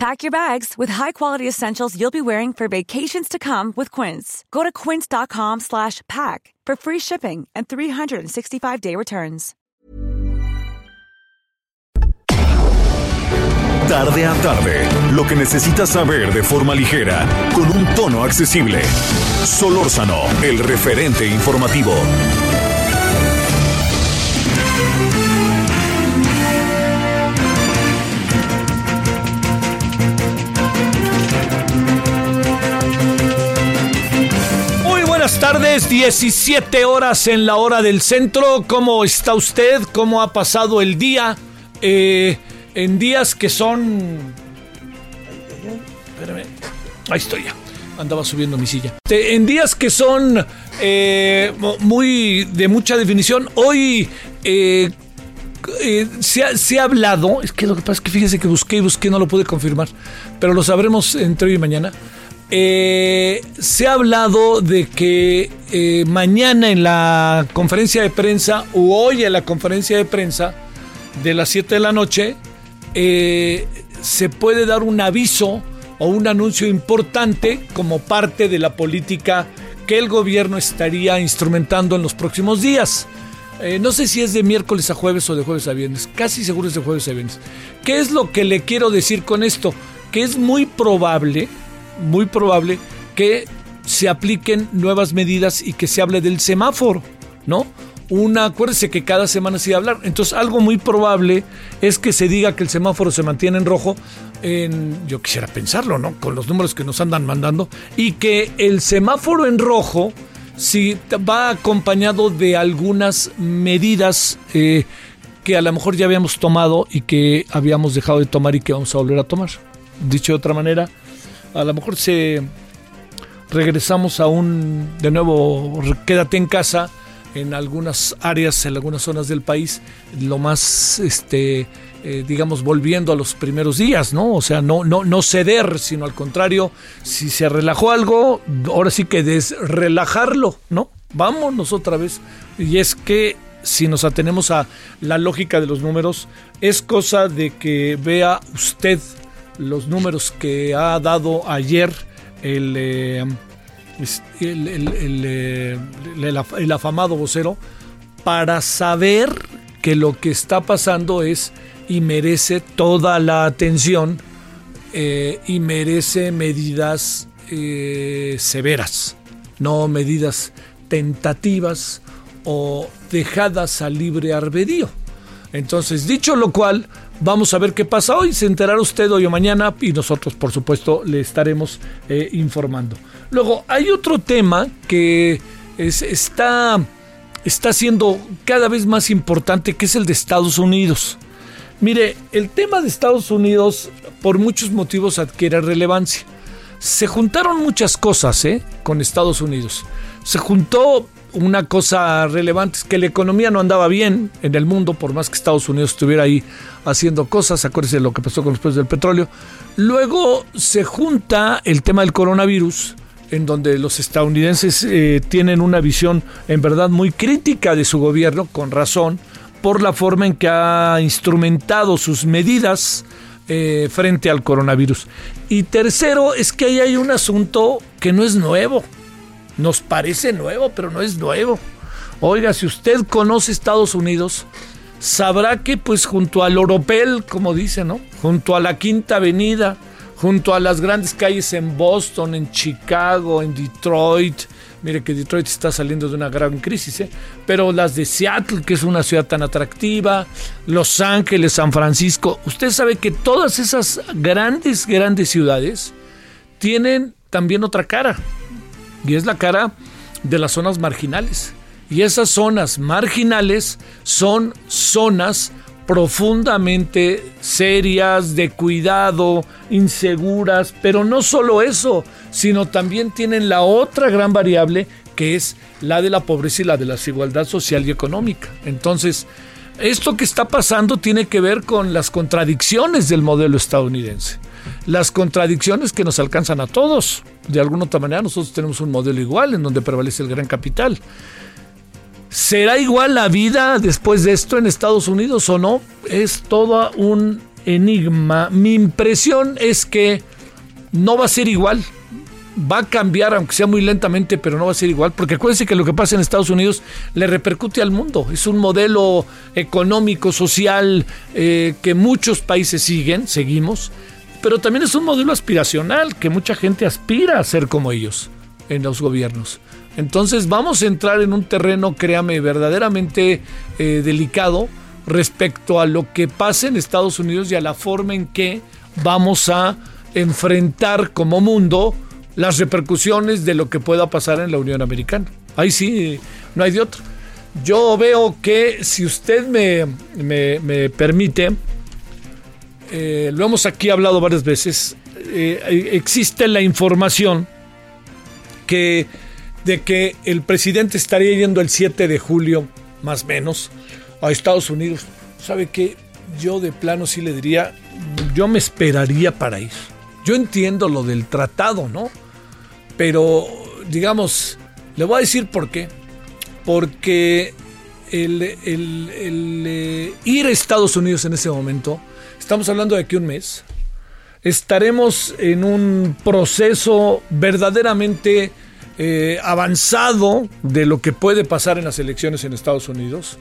Pack your bags with high-quality essentials you'll be wearing for vacations to come with Quince. Go to quince.com slash pack for free shipping and 365-day returns. Tarde a tarde, lo que necesitas saber de forma ligera, con un tono accesible. Solórzano, el referente informativo. Buenas tardes, 17 horas en la hora del centro. ¿Cómo está usted? ¿Cómo ha pasado el día? Eh, en días que son... Espérame. Ahí estoy ya. Andaba subiendo mi silla. Este, En días que son eh, muy de mucha definición, hoy eh, eh, se, ha, se ha hablado, es que lo que pasa es que fíjese que busqué y busqué, no lo pude confirmar, pero lo sabremos entre hoy y mañana. Eh, se ha hablado de que eh, mañana en la conferencia de prensa, o hoy en la conferencia de prensa de las 7 de la noche, eh, se puede dar un aviso o un anuncio importante como parte de la política que el gobierno estaría instrumentando en los próximos días. No sé si es de miércoles a jueves o de jueves a viernes. Casi seguro es de jueves a viernes. ¿Qué es lo que le quiero decir con esto? Que es muy probable, muy probable que se apliquen nuevas medidas y que se hable del semáforo, ¿no? Una, acuérdese que cada semana se iba a hablar. Entonces, algo muy probable es que se diga que el semáforo se mantiene en rojo. En, yo quisiera pensarlo, ¿no? Con los números que nos andan mandando. Y que el semáforo en rojo sí va acompañado de algunas medidas eh, que a lo mejor ya habíamos tomado y que habíamos dejado de tomar y que vamos a volver a tomar. Dicho de otra manera, a lo mejor se regresamos a un de nuevo quédate en casa en algunas áreas, en algunas zonas del país, lo más este eh, digamos, volviendo a los primeros días, ¿no? O sea, no, no, no ceder, sino al contrario, si se relajó algo, ahora sí que desrelajarlo, ¿no? Vámonos otra vez. Y es que si nos atenemos a la lógica de los números, es cosa de que vea usted los números que ha dado ayer el, eh, el, el, eh, el, afamado vocero para saber que lo que está pasando es y merece toda la atención eh, y merece medidas severas, no medidas tentativas o dejadas a libre albedrío. Entonces, dicho lo cual, vamos a ver qué pasa hoy. Se enterará usted hoy o mañana y nosotros, por supuesto, le estaremos eh, informando. Luego, hay otro tema que es, está, está siendo cada vez más importante, que es el de Estados Unidos. Mire, el tema de Estados Unidos por muchos motivos adquiere relevancia. Se juntaron muchas cosas ¿eh? con Estados Unidos. Se juntó una cosa relevante, es que la economía no andaba bien en el mundo, por más que Estados Unidos estuviera ahí haciendo cosas, acuérdense de lo que pasó con los precios del petróleo. Luego se junta el tema del coronavirus, en donde los estadounidenses eh, tienen una visión en verdad muy crítica de su gobierno, con razón, por la forma en que ha instrumentado sus medidas eh, frente al coronavirus. Y tercero, es que ahí hay un asunto que no es nuevo. Nos parece nuevo, pero no es nuevo. Oiga, si usted conoce Estados Unidos, sabrá que pues junto al Oropel, como dice, ¿no? Junto a la Quinta Avenida, junto a las grandes calles en Boston, en Chicago, en Detroit, Mire que Detroit está saliendo de una gran crisis, ¿eh? pero las de Seattle, que es una ciudad tan atractiva, Los Ángeles, San Francisco, usted sabe que todas esas grandes, grandes ciudades tienen también otra cara, y es la cara de las zonas marginales. Y esas zonas marginales son zonas profundamente serias, de cuidado, inseguras, pero no solo eso, sino también tienen la otra gran variable que es la de la pobreza y la de la desigualdad social y económica. Entonces, esto que está pasando tiene que ver con las contradicciones del modelo estadounidense. Las contradicciones que nos alcanzan a todos. De alguna otra manera nosotros tenemos un modelo igual en donde prevalece el gran capital. ¿Será igual la vida después de esto en Estados Unidos o no? Es todo un enigma. Mi impresión es que no va a ser igual va a cambiar, aunque sea muy lentamente, pero no va a ser igual, porque acuérdense que lo que pasa en Estados Unidos le repercute al mundo. Es un modelo económico, social, eh, que muchos países siguen, seguimos, pero también es un modelo aspiracional, que mucha gente aspira a ser como ellos en los gobiernos. Entonces vamos a entrar en un terreno, créame, verdaderamente eh, delicado respecto a lo que pasa en Estados Unidos y a la forma en que vamos a enfrentar como mundo las repercusiones de lo que pueda pasar en la Unión Americana. Ahí sí, no hay de otro. Yo veo que si usted me, me, permite, eh, lo hemos aquí hablado varias veces, eh, existe la información que, de que el presidente estaría yendo el 7 de julio, más o menos, a Estados Unidos. ¿Sabe qué? Yo de plano sí le diría, yo me esperaría para ir. Yo entiendo lo del tratado, ¿no? Pero, digamos, le voy a decir por qué. Porque el, eh, ir a Estados Unidos en ese momento, estamos hablando de aquí un mes, estaremos en un proceso verdaderamente eh, avanzado de lo que puede pasar en las elecciones en Estados Unidos.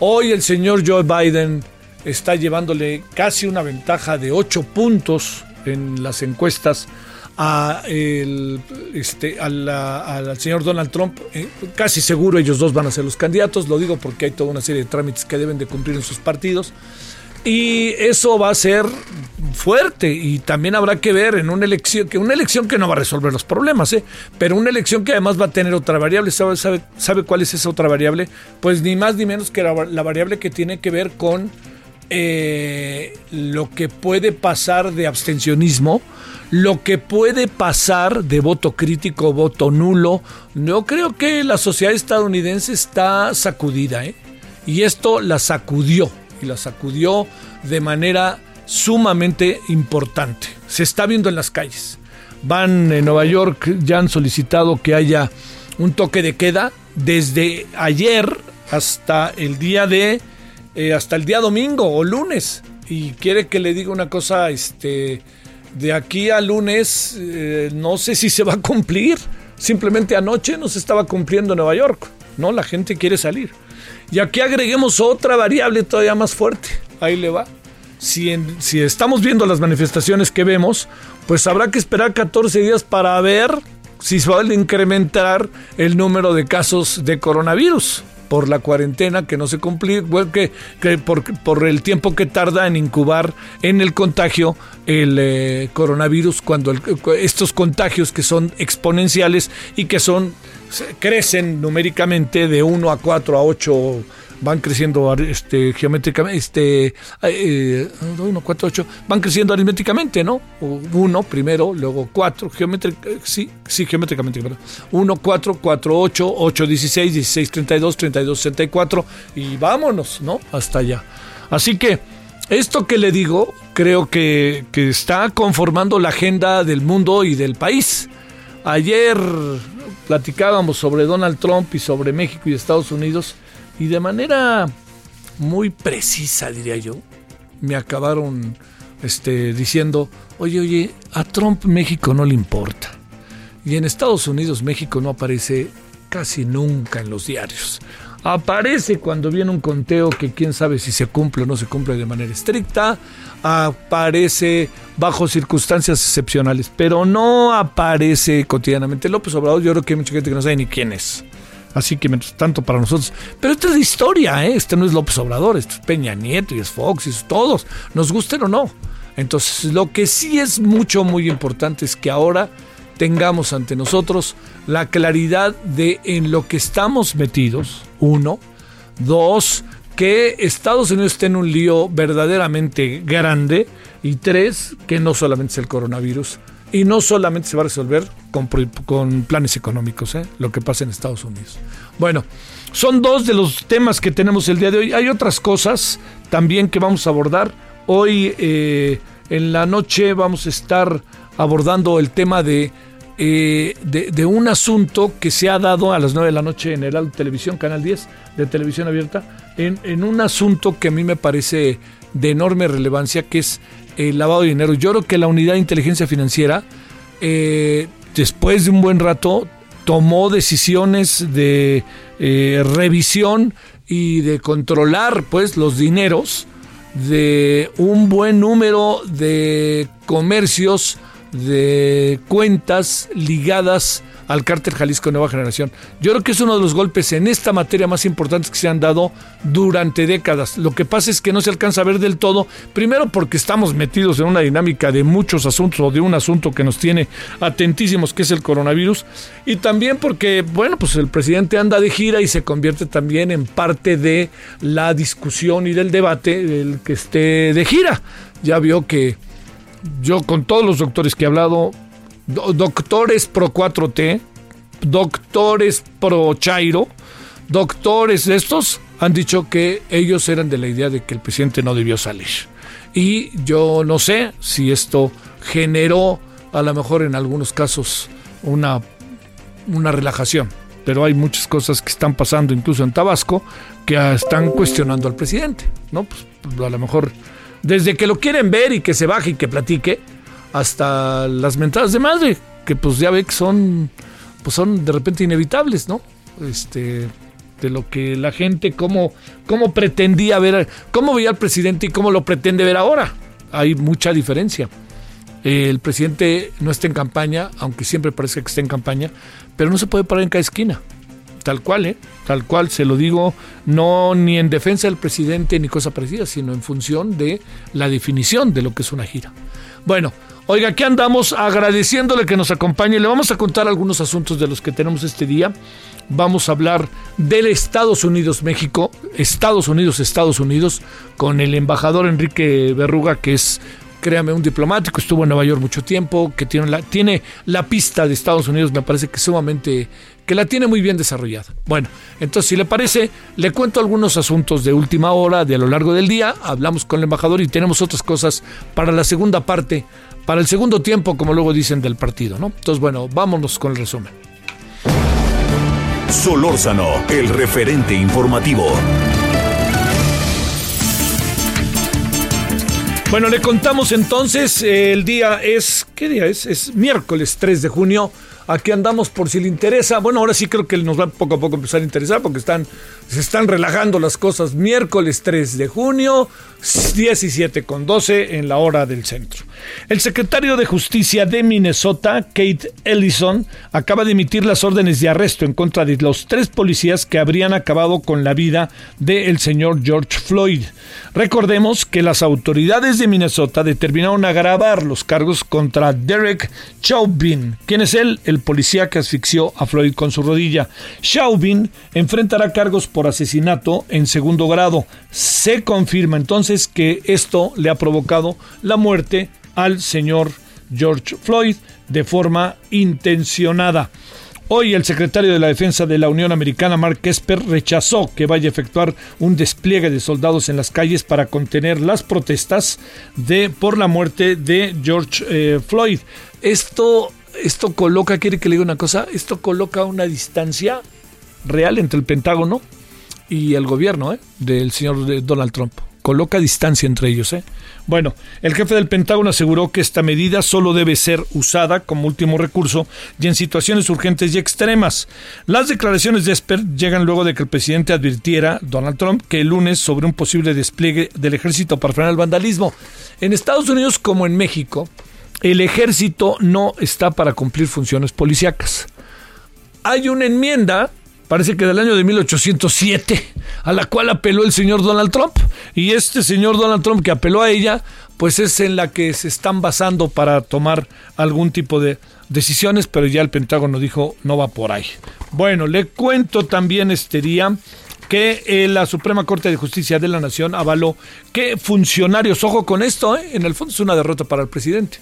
Hoy el señor Joe Biden está llevándole casi una ventaja de 8 puntos en las encuestas a el, este, al señor Donald Trump. Eh, casi seguro ellos dos van a ser los candidatos, lo digo porque hay toda una serie de trámites que deben de cumplir en sus partidos. Y eso va a ser fuerte y también habrá que ver en una elección que una elección que no va a resolver los problemas, ¿eh? pero una elección que además va a tener otra variable. ¿Sabe, sabe, sabe cuál es esa otra variable? Pues ni más ni menos que la variable que tiene que ver con eh, lo que puede pasar de abstencionismo, lo que puede pasar de voto crítico, voto nulo. Yo creo que la sociedad estadounidense está sacudida, ¿eh? y esto la sacudió, y la sacudió de manera sumamente importante. Se está viendo en las calles. Van en Nueva York, ya han solicitado que haya un toque de queda desde ayer hasta el día de eh, hasta el día domingo o lunes. Y quiere que le diga una cosa, este, de aquí a lunes eh, no sé si se va a cumplir. Simplemente anoche no se estaba cumpliendo en Nueva York. No, la gente quiere salir. Y aquí agreguemos otra variable todavía más fuerte. Ahí le va. Si, si estamos viendo las manifestaciones que vemos, pues habrá que esperar 14 días para ver si se va a incrementar el número de casos de coronavirus por la cuarentena que no se cumple, que, que por, por, el tiempo que tarda en incubar en el contagio el eh, coronavirus, cuando estos contagios que son exponenciales y que son crecen numéricamente de 1 a 4 a 8 van creciendo este, geométricamente, este, eh, 1, 4, 8, van creciendo aritméticamente, ¿no? Uno primero, luego 4, geométricamente, sí, sí, geométricamente, perdón. 1, 4, 4, 8, 8, 16, 16, 32, 32, 64 y vámonos, ¿no? Hasta allá. Así que esto que le digo, creo que, que está conformando la agenda del mundo y del país. Ayer platicábamos sobre Donald Trump y sobre México y Estados Unidos y de manera muy precisa, diría yo, me acabaron este, diciendo, oye, oye, a Trump México no le importa. Y en Estados Unidos México no aparece casi nunca en los diarios. Aparece cuando viene un conteo que quién sabe si se cumple o no se cumple de manera estricta. Aparece bajo circunstancias excepcionales, pero no aparece cotidianamente. López Obrador, yo creo que hay mucha gente que no sabe ni quién es. Así que mientras tanto para nosotros. Pero esto es de historia, ¿eh? Este no es López Obrador, esto es Peña Nieto y es Fox y es todos, nos gusten o no. Entonces, lo que sí es mucho, muy importante es que ahora tengamos ante nosotros la claridad de en lo que estamos metidos, uno. Dos, que Estados Unidos esté en un lío verdaderamente grande. Y tres, que no solamente es el coronavirus, Y no solamente se va a resolver con, con planes económicos, ¿eh? lo que pasa en Estados Unidos. Bueno, son dos de los temas que tenemos el día de hoy. Hay otras cosas también que vamos a abordar. Hoy eh, en la noche vamos a estar abordando el tema de, eh, de, un asunto que se ha dado a las 9 de la noche en el Televisión, Canal 10 de Televisión Abierta, en, en un asunto que a mí me parece de enorme relevancia, que es el lavado de dinero. Yo creo que la unidad de inteligencia financiera, eh, después de un buen rato, tomó decisiones de eh, revisión y de controlar pues los dineros de un buen número de comercios, de cuentas ligadas al cártel Jalisco Nueva Generación. Yo creo que es uno de los golpes en esta materia más importantes que se han dado durante décadas. Lo que pasa es que no se alcanza a ver del todo, primero porque estamos metidos en una dinámica de muchos asuntos o de un asunto que nos tiene atentísimos, que es el coronavirus, y también porque, bueno, pues el presidente anda de gira y se convierte también en parte de la discusión y del debate del que esté de gira. Ya vio que yo con todos los doctores que he hablado, doctores pro 4T, doctores pro Chairo, doctores estos han dicho que ellos eran de la idea de que el presidente no debió salir. Y yo no sé si esto generó a lo mejor en algunos casos una, una relajación, pero hay muchas cosas que están pasando incluso en Tabasco que están cuestionando al presidente, ¿no? Pues a lo mejor desde que lo quieren ver y que se baje y que platique, hasta las mentadas de madre, que pues ya ve que son, pues son de repente inevitables, ¿no? Este, de lo que la gente, cómo, cómo pretendía ver, cómo veía al presidente y cómo lo pretende ver ahora. Hay mucha diferencia. El presidente no está en campaña, aunque siempre parece que está en campaña, pero no se puede parar en cada esquina. Tal cual, ¿eh? Tal cual, se lo digo, no ni en defensa del presidente ni cosa parecida, sino en función de la definición de lo que es una gira. Bueno, Oiga, aquí andamos agradeciéndole que nos acompañe. Le vamos a contar algunos asuntos de los que tenemos este día. Vamos a hablar del Estados Unidos, México, Estados Unidos, Estados Unidos, con el embajador Enrique Berruga, que es, créame, un diplomático, estuvo en Nueva York mucho tiempo, que tiene la, tiene la pista de Estados Unidos, me parece que sumamente que la tiene muy bien desarrollada. Bueno, entonces si le parece, le cuento algunos asuntos de última hora, de a lo largo del día, hablamos con el embajador y tenemos otras cosas para la segunda parte para el segundo tiempo, como luego dicen del partido, ¿no? Entonces, bueno, vámonos con el resumen. Solórzano, el referente informativo. Bueno, le contamos entonces, el día es, ¿qué día es? Es miércoles 3 de junio. Aquí andamos por si le interesa. Bueno, ahora sí creo que nos va poco a poco a empezar a interesar porque están, se están relajando las cosas. Miércoles 3 de junio, 17 con 12 en la hora del centro. El secretario de Justicia de Minnesota, Kate Ellison, acaba de emitir las órdenes de arresto en contra de los tres policías que habrían acabado con la vida del señor George Floyd. Recordemos que las autoridades de Minnesota determinaron agravar los cargos contra Derek Chauvin. ¿Quién es él? El policía que asfixió a Floyd con su rodilla. Chauvin enfrentará cargos por asesinato en segundo grado. Se confirma entonces que esto le ha provocado la muerte al señor George Floyd de forma intencionada. Hoy el secretario de la Defensa de la Unión Americana, Mark Esper, rechazó que vaya a efectuar un despliegue de soldados en las calles para contener las protestas de, por la muerte de George eh, Floyd. Esto, esto coloca, quiere que le diga una cosa, esto coloca una distancia real entre el Pentágono y el gobierno eh, del señor Donald Trump coloca distancia entre ellos. ¿eh? Bueno, el jefe del Pentágono aseguró que esta medida solo debe ser usada como último recurso y en situaciones urgentes y extremas. Las declaraciones de Esper llegan luego de que el presidente advirtiera, Donald Trump, que el lunes sobre un posible despliegue del ejército para frenar el vandalismo. En Estados Unidos como en México, el ejército no está para cumplir funciones policíacas. Hay una enmienda parece que del año de 1807, a la cual apeló el señor Donald Trump. Y este señor Donald Trump que apeló a ella, pues es en la que se están basando para tomar algún tipo de decisiones, pero ya el Pentágono dijo no va por ahí. Bueno, le cuento también este día que eh, la Suprema Corte de Justicia de la Nación avaló que funcionarios, ojo con esto, eh, en el fondo es una derrota para el presidente,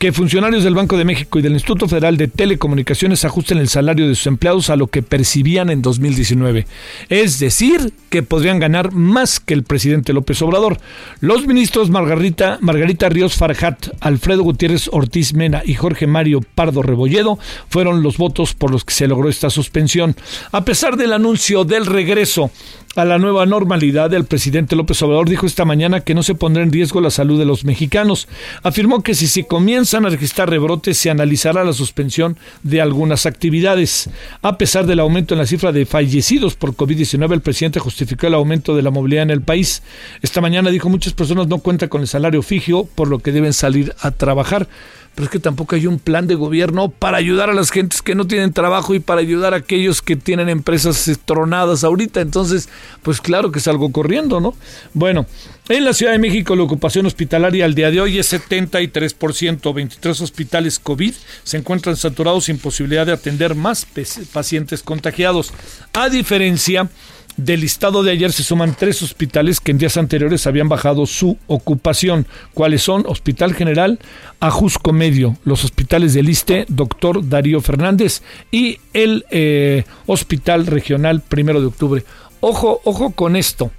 que funcionarios del Banco de México y del Instituto Federal de Telecomunicaciones ajusten el salario de sus empleados a lo que percibían en 2019. Es decir, que podrían ganar más que el presidente López Obrador. Los ministros Margarita, Margarita Ríos Farjat, Alfredo Gutiérrez Ortiz Mena y Jorge Mario Pardo Rebolledo fueron los votos por los que se logró esta suspensión. A pesar del anuncio del regreso a la nueva normalidad, el presidente López Obrador dijo esta mañana que no se pondrá en riesgo la salud de los mexicanos. Afirmó que si se comienzan a registrar rebrotes, se analizará la suspensión de algunas actividades. A pesar del aumento en la cifra de fallecidos por COVID-19, el presidente justificó el aumento de la movilidad en el país. Esta mañana dijo muchas personas no cuentan con el salario fijo, por lo que deben salir a trabajar pero es que tampoco hay un plan de gobierno para ayudar a las gentes que no tienen trabajo y para ayudar a aquellos que tienen empresas tronadas ahorita. Entonces, pues claro que salgo corriendo, ¿no? Bueno, en la Ciudad de México la ocupación hospitalaria al día de hoy es 73%, 23 hospitales COVID se encuentran saturados sin posibilidad de atender más pacientes contagiados. A diferencia del listado de ayer se suman tres hospitales que en días anteriores habían bajado su ocupación. ¿Cuáles son? Hospital General, Ajusco Medio, los hospitales del ISTE, doctor Darío Fernández y el eh, Hospital Regional Primero de Octubre. Ojo, ojo con esto.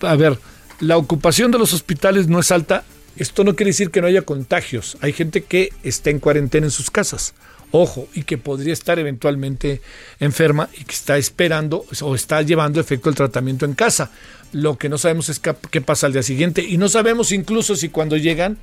A ver, la ocupación de los hospitales no es alta. Esto no quiere decir que no haya contagios. Hay gente que está en cuarentena en sus casas ojo, y que podría estar eventualmente enferma y que está esperando o está llevando efecto el tratamiento en casa. Lo que no sabemos es qué pasa al día siguiente y no sabemos incluso si cuando llegan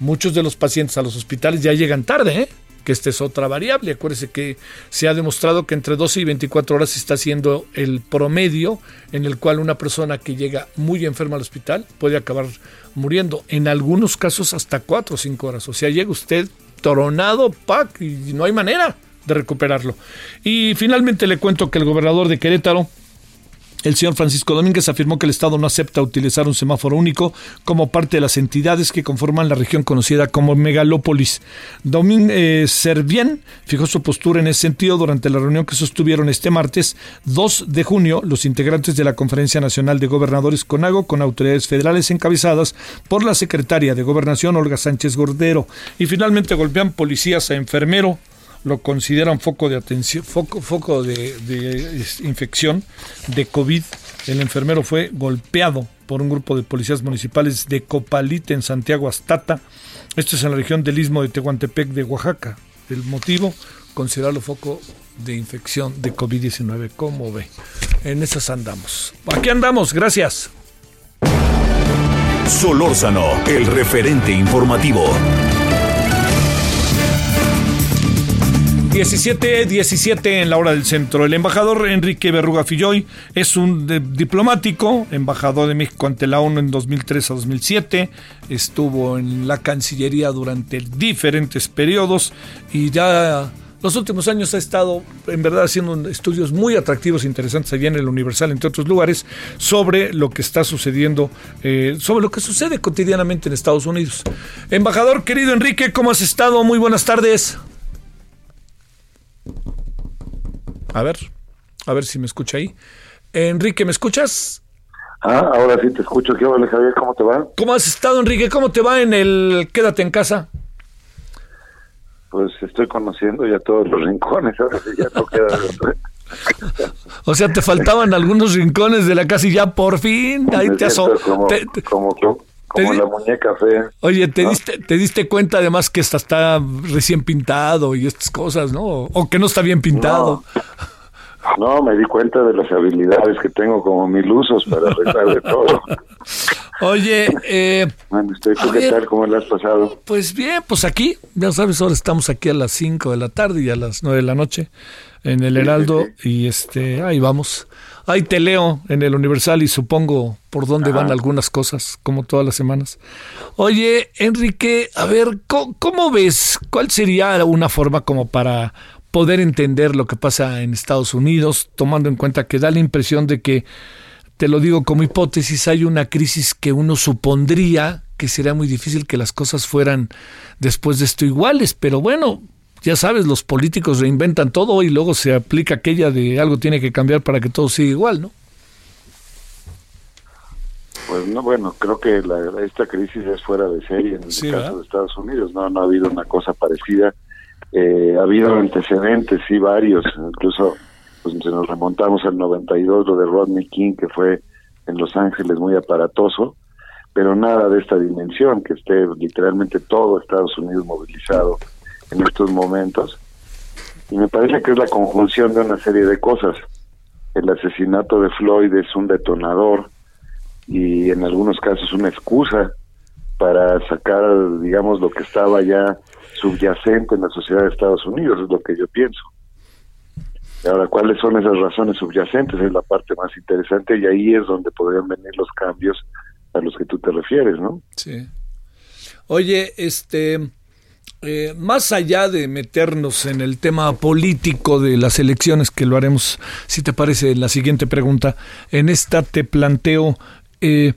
muchos de los pacientes a los hospitales ya llegan tarde, ¿eh? que esta es otra variable. Acuérdese que se ha demostrado que entre 12 y 24 horas está haciendo el promedio en el cual una persona que llega muy enferma al hospital puede acabar muriendo. En algunos casos hasta 4 o 5 horas. O sea, llega usted toronado, pack, y no hay manera de recuperarlo. Y finalmente le cuento que el gobernador de Querétaro, el señor Francisco Domínguez afirmó que el Estado no acepta utilizar un semáforo único como parte de las entidades que conforman la región conocida como Megalópolis. Domínguez eh, Servién fijó su postura en ese sentido durante la reunión que sostuvieron este martes 2 de junio los integrantes de la Conferencia Nacional de Gobernadores CONAGO con autoridades federales encabezadas por la secretaria de Gobernación Olga Sánchez Gordero. Y finalmente golpean policías a enfermero lo consideran foco de atención, foco, foco de, infección de COVID. El enfermero fue golpeado por un grupo de policías municipales de Copalite en Santiago Astata. Esto es en la región del Istmo de Tehuantepec de Oaxaca. El motivo, considerarlo foco de infección de COVID-19. ¿Cómo ve? En esas andamos. Aquí andamos, gracias. Solórzano, el referente informativo. 17, 17 en la hora del centro. El embajador Enrique Berruga Filloy es un diplomático, embajador de México ante la ONU en 2003 a 2007. Estuvo en la Cancillería durante diferentes periodos y ya los últimos años ha estado en verdad haciendo estudios muy atractivos e interesantes allá en el Universal, entre otros lugares, sobre lo que está sucediendo, eh, sobre lo que sucede cotidianamente en Estados Unidos. Embajador querido Enrique, ¿cómo has estado? Muy buenas tardes. A ver, a ver si me escucha ahí. Enrique, ¿me escuchas? Ah, ahora sí te escucho. ¿Qué onda, Javier? ¿Cómo te va? ¿Cómo has estado, Enrique? ¿Cómo te va en el Quédate en casa? Pues estoy conociendo ya todos los rincones, ahora sí ya no queda O sea, te faltaban algunos rincones de la casa y ya por fin ahí te asó. Como, como, la muñeca fea. Oye, te, diste, te diste cuenta además que esta está recién pintado y estas cosas, ¿no? O que no está bien pintado. No, me di cuenta de las habilidades que tengo como mil usos para arreglar de todo. Oye, eh, bueno, ¿qué tal? ¿Cómo le has pasado? Pues bien, pues aquí, ya sabes, ahora estamos aquí a las 5 de la tarde y a las 9 de la noche en el Heraldo y este, ahí vamos. Ahí te leo en el Universal y supongo por dónde van algunas cosas, como todas las semanas. Oye, Enrique, a ver, ¿cómo, ves? ¿Cuál sería una forma como para poder entender lo que pasa en Estados Unidos, tomando en cuenta que da la impresión de que, te lo digo como hipótesis, hay una crisis que uno supondría que sería muy difícil que las cosas fueran después de esto iguales, pero bueno, ya sabes, los políticos reinventan todo y luego se aplica aquella de algo tiene que cambiar para que todo siga igual, ¿no? Pues no, bueno, creo que la, esta crisis es fuera de serie en el caso de Estados Unidos, no, no ha habido una cosa parecida. Eh, ha habido antecedentes, sí, varios, incluso pues si nos remontamos al 92, lo de Rodney King, que fue en Los Ángeles muy aparatoso, pero nada de esta dimensión, que esté literalmente todo Estados Unidos movilizado en estos momentos. Y me parece que es la conjunción de una serie de cosas. El asesinato de Floyd es un detonador y en algunos casos una excusa para sacar, digamos, lo que estaba ya subyacente en la sociedad de Estados Unidos, es lo que yo pienso. Ahora, ¿cuáles son esas razones subyacentes? Es la parte más interesante y ahí es donde podrían venir los cambios a los que tú te refieres, ¿no? Sí. Oye, este, eh, más allá de meternos en el tema político de las elecciones, que lo haremos, si te parece, la siguiente pregunta, en esta te planteo, eh,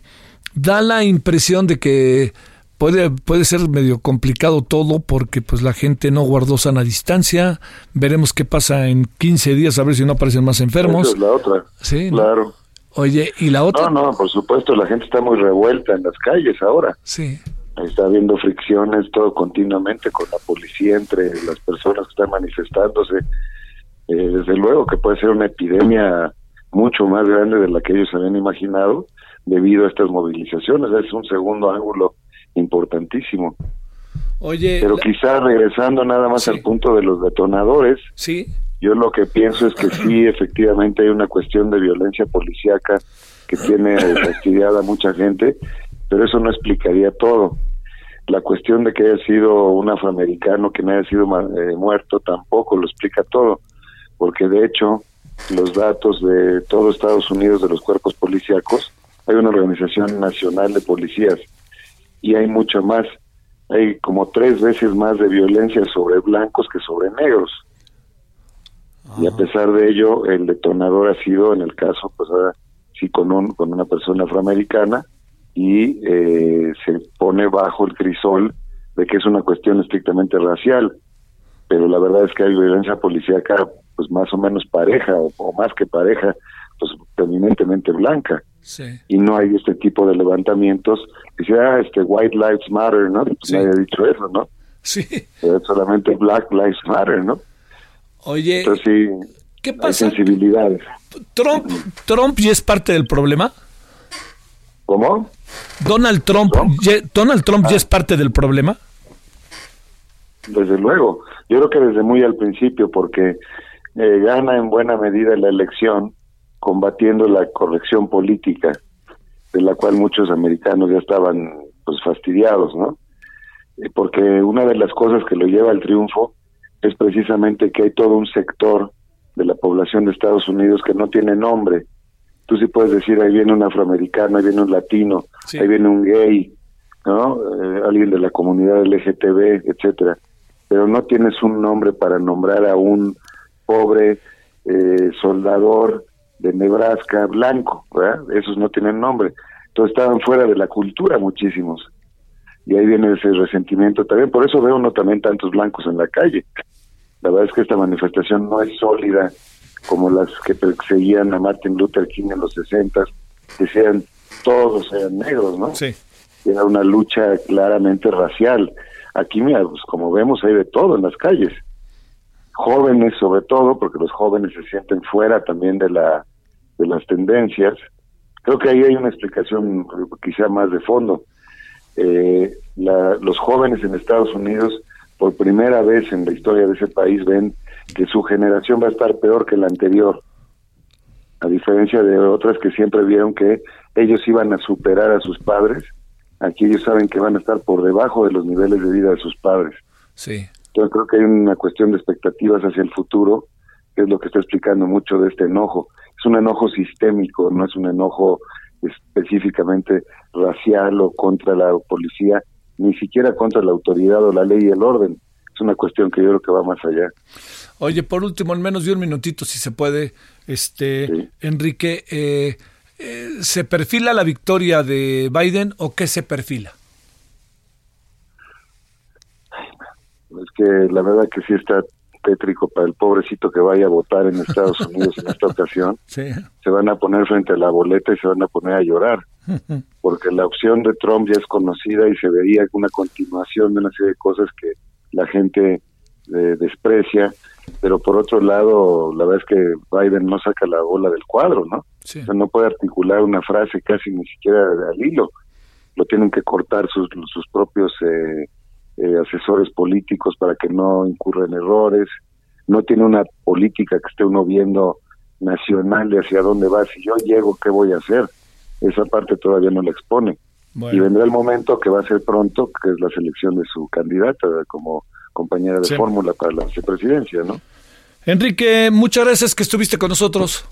da la impresión de que puede, puede ser medio complicado todo porque pues la gente no guardó sana distancia. Veremos qué pasa en 15 días, a ver si no aparecen más enfermos. Esa es la otra. Sí, claro. Oye, ¿y la otra? No, no, por supuesto, la gente está muy revuelta en las calles ahora. Sí. Está habiendo fricciones todo continuamente con la policía entre las personas que están manifestándose. Eh, desde luego que puede ser una epidemia mucho más grande de la que ellos habían imaginado debido a estas movilizaciones. Es un segundo ángulo importantísimo. Oye, pero quizá regresando nada más al punto de los detonadores, sí. yo lo que pienso es que sí, efectivamente hay una cuestión de violencia policíaca que tiene fastidiada a mucha gente, pero eso no explicaría todo. La cuestión de que haya sido un afroamericano que no haya sido eh, muerto tampoco lo explica todo, porque de hecho los datos de todo Estados Unidos de los cuerpos policíacos, hay una organización nacional de policías y hay mucho más, hay como tres veces más de violencia sobre blancos que sobre negros. Y a pesar de ello, el detonador ha sido, en el caso, pues ahora sí, con, un, con una persona afroamericana y eh, se pone bajo el crisol de que es una cuestión estrictamente racial. Pero la verdad es que hay violencia policíaca, pues más o menos pareja, o, o más que pareja, pues eminentemente blanca y no hay este tipo de levantamientos que ah, este White Lives Matter, ¿no? Pues nadie ha dicho eso, ¿no? Sí. Solamente Black Lives Matter, ¿no? Oye, Entonces, sí, ¿qué pasa? Hay sensibilidades. ¿Trump, ¿Trump ya es parte del problema? ¿Cómo? ¿Donald Trump, Ya, ¿Donald Trump ya es parte del problema? Desde luego. Yo creo que desde muy al principio, porque eh, gana en buena medida la elección combatiendo la corrección política, de la cual muchos americanos ya estaban pues fastidiados, ¿no? Eh, porque una de las cosas que lo lleva al triunfo es precisamente que hay todo un sector de la población de Estados Unidos que no tiene nombre. Tú sí puedes decir, ahí viene un afroamericano, ahí viene un latino, ahí viene un gay, ¿no? Eh, alguien de la comunidad LGTB, etcétera. Pero no tienes un nombre para nombrar a un pobre eh, soldador de Nebraska blanco, ¿verdad? Esos no tienen nombre. Entonces estaban fuera de la cultura muchísimos. Y ahí viene ese resentimiento también. Por eso veo no también tantos blancos en la calle. La verdad es que esta manifestación no es sólida como las que perseguían a Martin Luther King en los 60, que sean todos sean negros, ¿no? Sí. Era una lucha claramente racial. Aquí, mira, pues como vemos, hay de todo en las calles. Jóvenes, sobre todo, porque los jóvenes se sienten fuera también de la de las tendencias. Creo que ahí hay una explicación quizá más de fondo. Eh, los jóvenes en Estados Unidos, por primera vez en la historia de ese país, ven que su generación va a estar peor que la anterior, a diferencia de otras que siempre vieron que ellos iban a superar a sus padres, aquí ellos saben que van a estar por debajo de los niveles de vida de sus padres. Sí. Entonces creo que hay una cuestión de expectativas hacia el futuro, que es lo que está explicando mucho de este enojo es un enojo sistémico, no es un enojo específicamente racial o contra la policía, ni siquiera contra la autoridad o la ley y el orden. Es una cuestión que yo creo que va más allá. Oye, por último, en menos de un minutito, si se puede, este Enrique, eh, eh, ¿se perfila la victoria de Biden o qué se perfila? Es que la verdad que sí está tétrico para el pobrecito que vaya a votar en Estados Unidos en esta ocasión. Se van a poner frente a la boleta y se van a poner a llorar, porque la opción de Trump ya es conocida y se vería una continuación de una serie de cosas que la gente eh, desprecia, pero por otro lado, la verdad es que Biden no saca la bola del cuadro, ¿no? no puede articular una frase casi ni siquiera al hilo, lo tienen que cortar sus, sus propios... Eh, eh, asesores políticos para que no incurran errores, no tiene una política que esté uno viendo nacional de hacia dónde va, si yo llego, ¿qué voy a hacer? Esa parte todavía no la expone. Y vendrá el momento que va a ser pronto, que es la selección de su candidata como compañera de fórmula para la vicepresidencia, ¿no? Enrique, muchas gracias que estuviste con nosotros.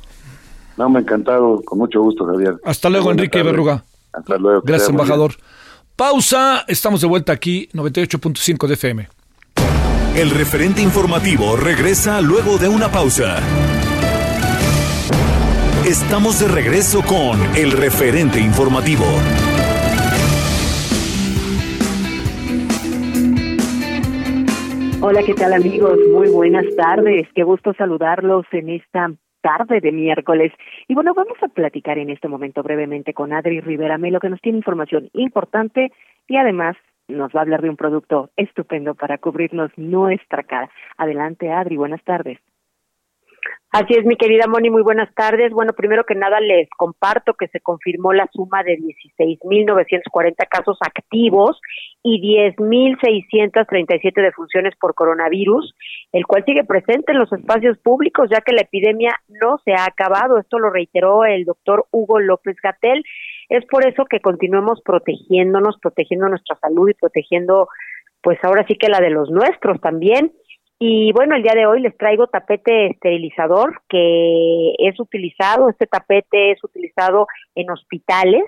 No, me ha encantado, con mucho gusto, Javier. Hasta luego, Enrique Berruga. Hasta luego. Gracias, embajador. Pausa, estamos de vuelta aquí, 98.5 de FM. El referente informativo regresa luego de una pausa. Estamos de regreso con el referente informativo. Hola, ¿qué tal amigos? Muy buenas tardes. Qué gusto saludarlos en esta tarde de miércoles. Y bueno, vamos a platicar en este momento brevemente con Adri Rivera Melo, que nos tiene información importante y además nos va a hablar de un producto estupendo para cubrirnos nuestra cara. Adelante, Adri, buenas tardes. Así es, mi querida Moni, muy buenas tardes. Bueno, primero que nada les comparto que se confirmó la suma de 16.940 casos activos y 10.637 defunciones por coronavirus, el cual sigue presente en los espacios públicos ya que la epidemia no se ha acabado. Esto lo reiteró el doctor Hugo López Gatel. Es por eso que continuemos protegiéndonos, protegiendo nuestra salud y protegiendo, pues ahora sí que la de los nuestros también. Y bueno, el día de hoy les traigo tapete esterilizador que es utilizado, este tapete es utilizado en hospitales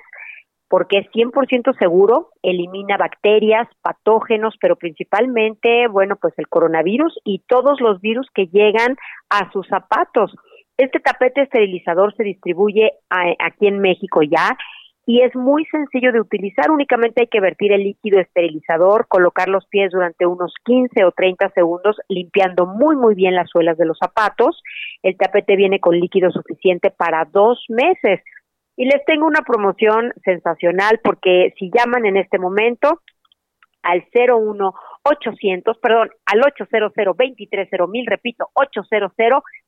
porque es 100% seguro, elimina bacterias, patógenos, pero principalmente, bueno, pues el coronavirus y todos los virus que llegan a sus zapatos. Este tapete esterilizador se distribuye aquí en México ya y es muy sencillo de utilizar. Únicamente hay que vertir el líquido esterilizador, colocar los pies durante unos 15 o 30 segundos, limpiando muy, muy bien las suelas de los zapatos. El tapete viene con líquido suficiente para dos meses. Y les tengo una promoción sensacional porque si llaman en este momento al 01 800, perdón, al 800 230 mil, repito, 800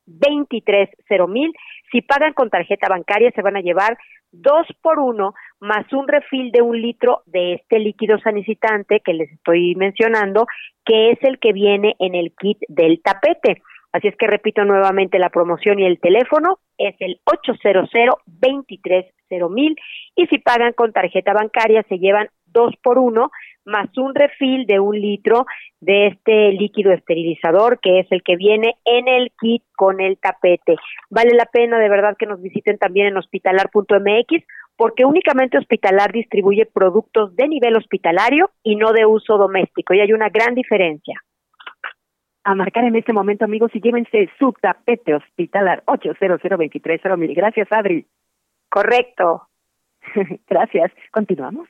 230 mil. Si pagan con tarjeta bancaria se van a llevar dos por uno más un refil de un litro de este líquido sanitante que les estoy mencionando, que es el que viene en el kit del tapete. Así es que repito nuevamente la promoción y el teléfono es el 800 230 mil y si pagan con tarjeta bancaria se llevan dos por uno más un refil de un litro de este líquido esterilizador que es el que viene en el kit con el tapete. Vale la pena de verdad que nos visiten también en hospitalar.mx porque únicamente Hospitalar distribuye productos de nivel hospitalario y no de uso doméstico y hay una gran diferencia. A marcar en este momento, amigos, y llévense su tapete hospitalar 800 mil. Gracias, Adri. Correcto. Gracias. Continuamos.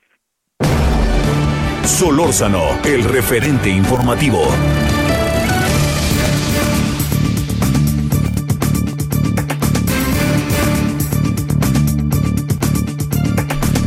Solórzano, el referente informativo.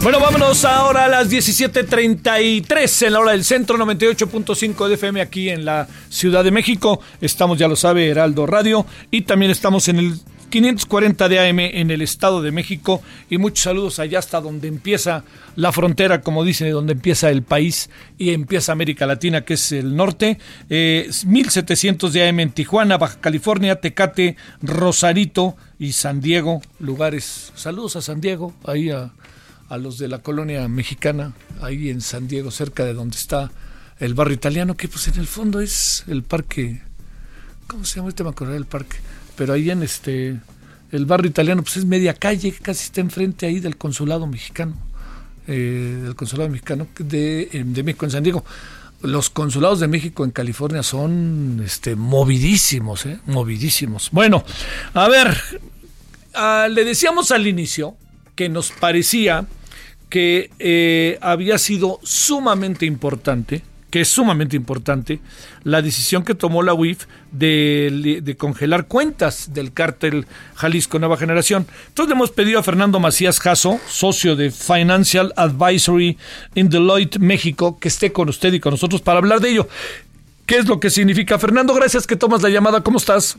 Bueno, vámonos ahora a las 17:33 en la hora del centro, 98.5 de FM aquí en la Ciudad de México. Estamos, ya lo sabe, Heraldo Radio y también estamos en el 540 de AM en el Estado de México y muchos saludos allá hasta donde empieza la frontera, como dicen, donde empieza el país y empieza América Latina, que es el norte. 1700 eh, de AM en Tijuana, Baja California, Tecate, Rosarito y San Diego, lugares. Saludos a San Diego, ahí a, a los de la colonia mexicana, ahí en San Diego, cerca de donde está el barrio italiano, que pues en el fondo es el parque. ¿Cómo se llama? Este me acordé del parque pero ahí en este el barrio italiano pues es media calle, casi está enfrente ahí del consulado mexicano, eh, del consulado mexicano de, de, México en San Diego. Los consulados de México en California son este, movidísimos, ¿eh? movidísimos. Bueno, a ver, ah, le decíamos al inicio que nos parecía que eh, había sido sumamente importante que es sumamente importante, la decisión que tomó la UIF de, congelar cuentas del cártel Jalisco Nueva Generación. Entonces le hemos pedido a Fernando Macías Jasso, socio de Financial Advisory in Deloitte, México, que esté con usted y con nosotros para hablar de ello. ¿Qué es lo que significa? Fernando, gracias que tomas la llamada. ¿Cómo estás?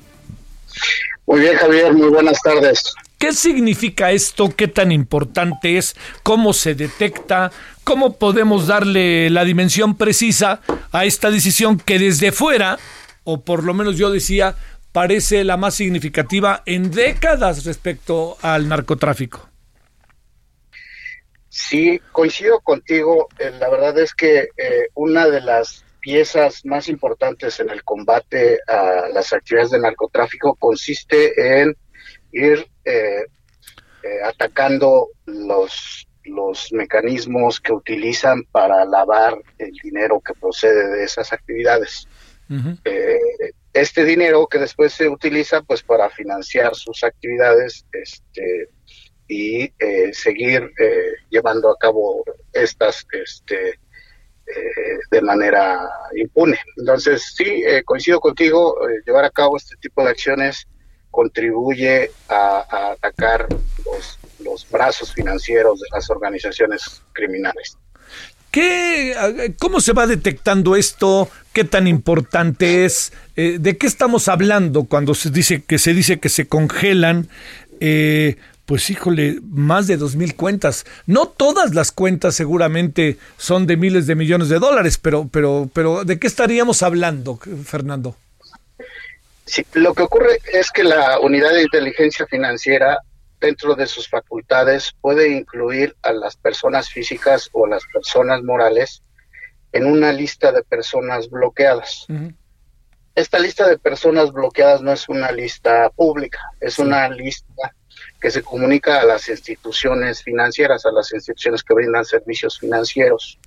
Muy bien, Javier. Muy buenas tardes. ¿Qué significa esto? ¿Qué tan importante es? ¿Cómo se detecta? ¿Cómo podemos darle la dimensión precisa a esta decisión que desde fuera, o por lo menos yo decía, parece la más significativa en décadas respecto al narcotráfico? Sí, coincido contigo. Eh, la verdad es que eh, una de las piezas más importantes en el combate a las actividades de narcotráfico consiste en ir eh, eh, atacando los, los mecanismos que utilizan para lavar el dinero que procede de esas actividades. Eh, este dinero que después se utiliza pues para financiar sus actividades este, y seguir llevando a cabo estas este, de manera impune. Entonces, sí, coincido contigo, llevar a cabo este tipo de acciones contribuye a, atacar los, brazos financieros de las organizaciones criminales. ¿Qué, ¿Cómo se va detectando esto? ¿Qué tan importante es? Eh, ¿De qué estamos hablando cuando se dice que se dice que se congelan? Eh, pues híjole, más de dos mil cuentas. No todas las cuentas seguramente son de miles de millones de dólares, pero, pero, pero ¿de qué estaríamos hablando, Fernando? Sí, lo que ocurre es que la unidad de inteligencia financiera dentro de sus facultades puede incluir a las personas físicas o las personas morales en una lista de personas bloqueadas. Esta lista de personas bloqueadas no es una lista pública, es una lista que se comunica a las instituciones financieras, a las instituciones que brindan servicios financieros.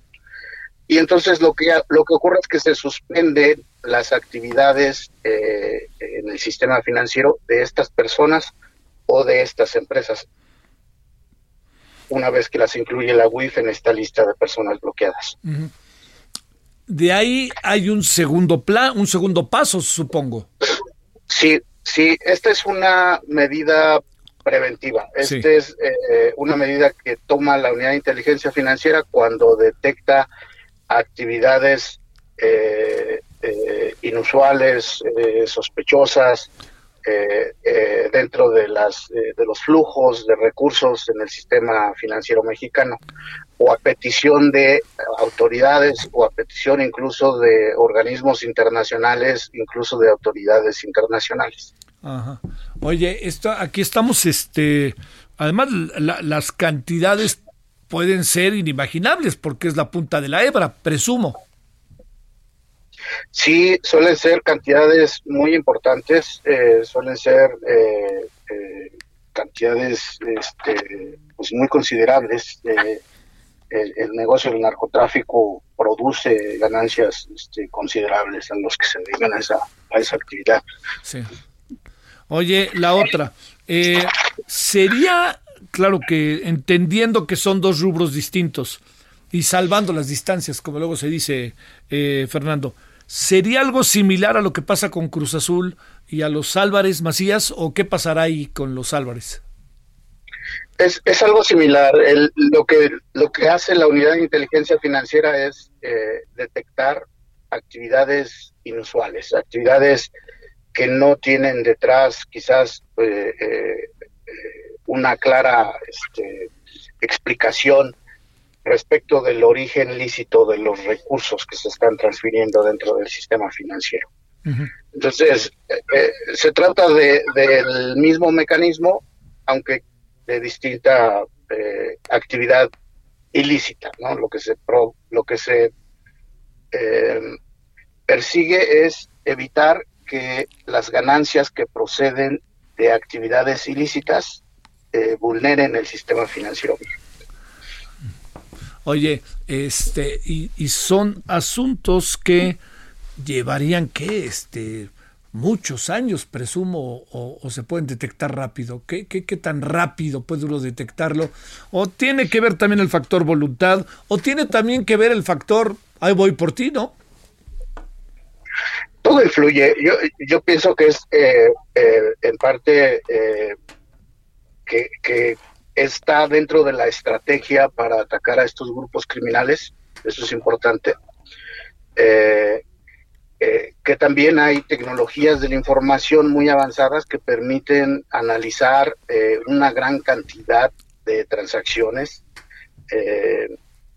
Y entonces lo que, lo que ocurre es que se suspenden las actividades eh, en el sistema financiero de estas personas o de estas empresas una vez que las incluye la UIF en esta lista de personas bloqueadas. De ahí hay un segundo plan, un segundo paso, supongo. Sí, sí, esta es una medida preventiva. Esta es eh, una medida que toma la unidad de inteligencia financiera cuando detecta actividades eh, eh, inusuales, eh, sospechosas, dentro de, las, de los flujos de recursos en el sistema financiero mexicano, o a petición de autoridades, o a petición incluso de organismos internacionales, incluso de autoridades internacionales. Oye, esto, aquí estamos, este, además las cantidades pueden ser inimaginables porque es la punta de la hebra, presumo. Sí, suelen ser cantidades muy importantes, eh, suelen ser eh, eh, cantidades este, pues muy considerables. El, negocio del narcotráfico produce ganancias este, considerables a los que se dedican a esa, a esa actividad. Sí. Oye, la otra, ¿sería claro que entendiendo que son dos rubros distintos y salvando las distancias, como luego se dice, eh, Fernando, ¿sería algo similar a lo que pasa con Cruz Azul y a los Álvarez Macías o qué pasará ahí con los Álvarez? Es, es algo similar. lo, que, lo que hace la unidad de inteligencia financiera es eh, detectar actividades inusuales, actividades que no tienen detrás quizás eh, una clara este, explicación respecto del origen lícito de los recursos que se están transfiriendo dentro del sistema financiero. Entonces, eh, eh, se trata de, del mismo mecanismo, aunque de distinta eh, actividad ilícita, ¿no? Lo que se, lo que se persigue es evitar que las ganancias que proceden de actividades ilícitas eh, vulneren el sistema financiero. Oye, este, y, son asuntos que llevarían que este muchos años, presumo, o, se pueden detectar rápido. ¿Qué, ¿Qué, qué, tan rápido puede uno detectarlo? ¿O tiene que ver también el factor voluntad? ¿O tiene también que ver el factor ahí voy por ti, ¿no? Todo influye. Yo, yo pienso que es eh, eh, en parte eh, que, está dentro de la estrategia para atacar a estos grupos criminales. Eso es importante. Eh, eh, que también hay tecnologías de la información muy avanzadas que permiten analizar eh, una gran cantidad de transacciones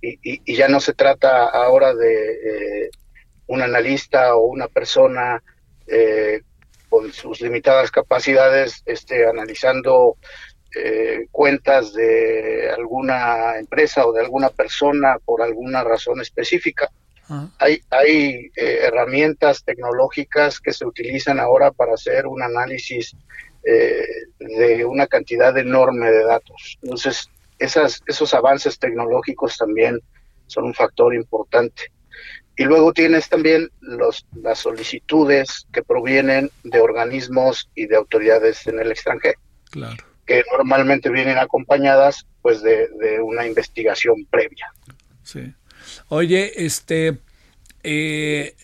y, y, ya no se trata ahora de un analista o una persona con sus limitadas capacidades este, analizando eh, cuentas de alguna empresa o de alguna persona por alguna razón específica. Ah. Hay, hay eh, herramientas tecnológicas que se utilizan ahora para hacer un análisis eh, de una cantidad enorme de datos. Entonces, esas, esos avances tecnológicos también son un factor importante. Y luego tienes también los, las solicitudes que provienen de organismos y de autoridades en el extranjero. Claro que normalmente vienen acompañadas pues de, una investigación previa. Sí. Oye, este, eh,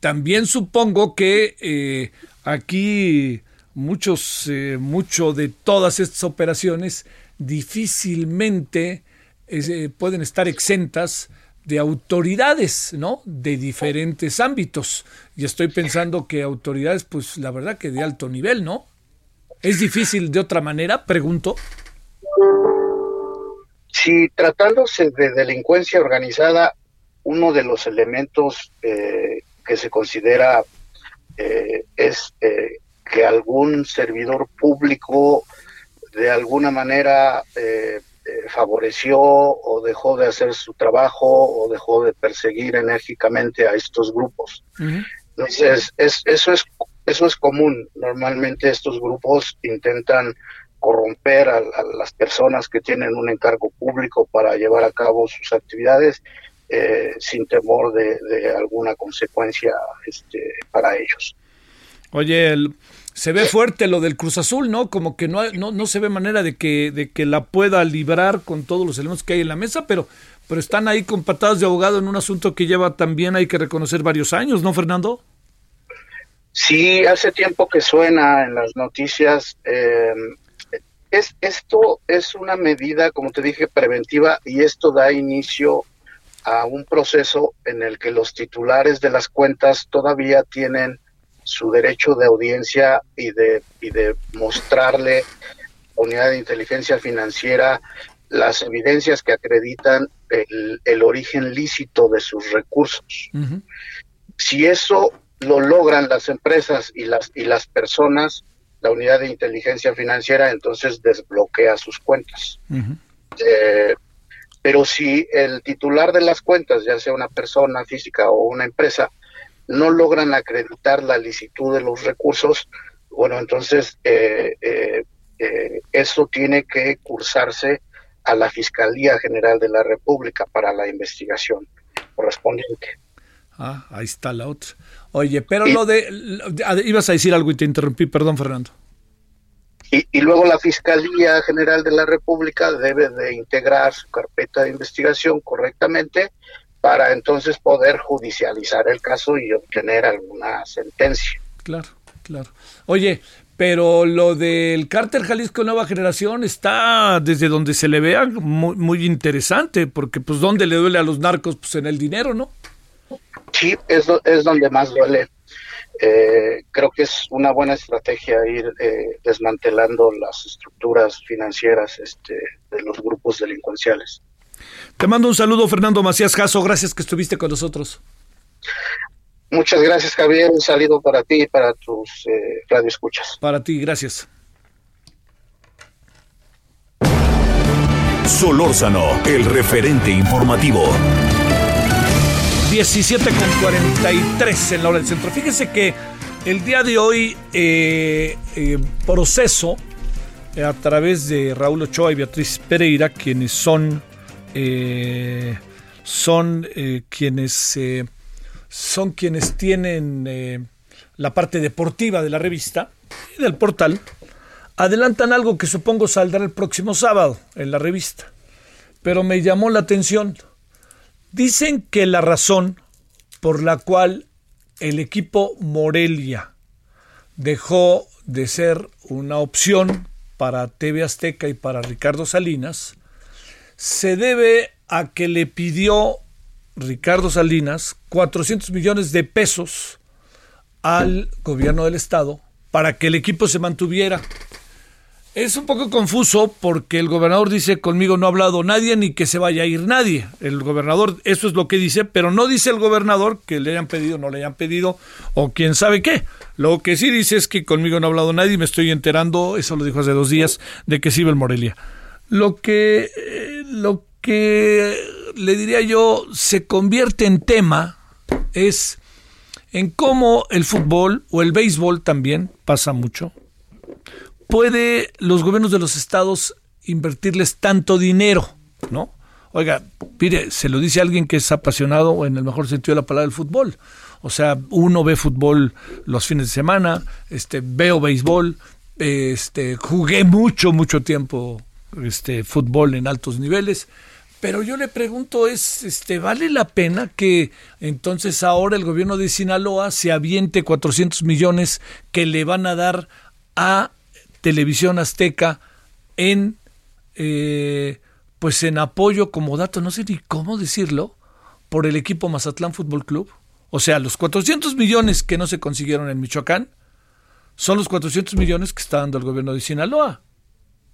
también supongo que eh, aquí muchos, eh, mucho de todas estas operaciones difícilmente pueden estar exentas de autoridades, ¿no? De diferentes ámbitos. Y estoy pensando que autoridades, pues la verdad que de alto nivel, ¿no? ¿Es difícil de otra manera? Pregunto. Si tratándose de delincuencia organizada, uno de los elementos eh, que se considera eh, es eh, que algún servidor público de alguna manera favoreció o dejó de hacer su trabajo o dejó de perseguir enérgicamente a estos grupos. Entonces, es, eso es eso es común. Normalmente estos grupos intentan corromper a, las personas que tienen un encargo público para llevar a cabo sus actividades eh, sin temor de, alguna consecuencia este, para ellos. Oye, se ve fuerte lo del Cruz Azul, ¿no? Como que no, no, no se ve manera de que, de que la pueda librar con todos los elementos que hay en la mesa, pero, pero están ahí con patadas de abogado en un asunto que lleva también, hay que reconocer, varios años, ¿no, Fernando? Sí, hace tiempo que suena en las noticias. Eh, es, esto es una medida, como te dije, preventiva y esto da inicio a un proceso en el que los titulares de las cuentas todavía tienen su derecho de audiencia y de, y de mostrarle a unidad de inteligencia financiera las evidencias que acreditan el, origen lícito de sus recursos. Si eso lo logran las empresas y las, y las personas, la unidad de inteligencia financiera entonces desbloquea sus cuentas. Eh, pero si el titular de las cuentas, ya sea una persona física o una empresa, no logran acreditar la licitud de los recursos, bueno, entonces eh, eh, eso tiene que cursarse a la Fiscalía General de la República para la investigación correspondiente. Ah, ahí está la otra. Oye, pero lo de... Ibas a decir algo y te interrumpí, perdón Fernando. Y, luego la Fiscalía General de la República debe de integrar su carpeta de investigación correctamente para entonces poder judicializar el caso y obtener alguna sentencia. Claro, claro. Oye, pero lo del cártel Jalisco Nueva Generación está desde donde se le vea muy, muy interesante, porque pues ¿dónde le duele a los narcos? Pues en el dinero, ¿no? Sí, es, es donde más duele. Eh, creo que es una buena estrategia ir eh, desmantelando las estructuras financieras este, de los grupos delincuenciales. Te mando un saludo, Fernando Macías Caso. Gracias que estuviste con nosotros. Muchas gracias, Javier. Un saludo para ti y para tus eh, radioescuchas. Para ti, gracias. Solórzano, el referente informativo. 17 con 43 en la hora del centro. Fíjese que el día de hoy eh, eh, proceso eh, a través de Raúl Ochoa y Beatriz Pereira, quienes son, son quienes son quienes tienen la parte deportiva de la revista y del portal, adelantan algo que supongo saldrá el próximo sábado en la revista. Pero me llamó la atención Dicen que la razón por la cual el equipo Morelia dejó de ser una opción para TV Azteca y para Ricardo Salinas, se debe a que le pidió Ricardo Salinas 400 millones de pesos al gobierno del estado para que el equipo se mantuviera. Es un poco confuso porque el gobernador dice conmigo no ha hablado nadie ni que se vaya a ir nadie. El gobernador, eso es lo que dice, pero no dice el gobernador que le hayan pedido, no le hayan pedido o quién sabe qué. Lo que sí dice es que conmigo no ha hablado nadie, me estoy enterando, eso lo dijo hace dos días, de que sí el Morelia. Lo que, eh, lo que le diría yo se convierte en tema es en cómo el fútbol o el béisbol también pasa mucho puede los gobiernos de los estados invertirles tanto dinero, ¿no? Oiga, mire, se lo dice alguien que es apasionado en el mejor sentido de la palabra del fútbol. O sea, uno ve fútbol los fines de semana, este, veo béisbol, este, jugué mucho, mucho tiempo este, fútbol en altos niveles. Pero yo le pregunto, es, este, ¿vale la pena que entonces ahora el gobierno de Sinaloa se aviente 400 millones que le van a dar a Televisión Azteca en eh, pues en apoyo como dato, no sé ni cómo decirlo, por el equipo Mazatlán Fútbol Club. O sea, los 400 millones que no se consiguieron en Michoacán son los 400 millones que está dando el gobierno de Sinaloa.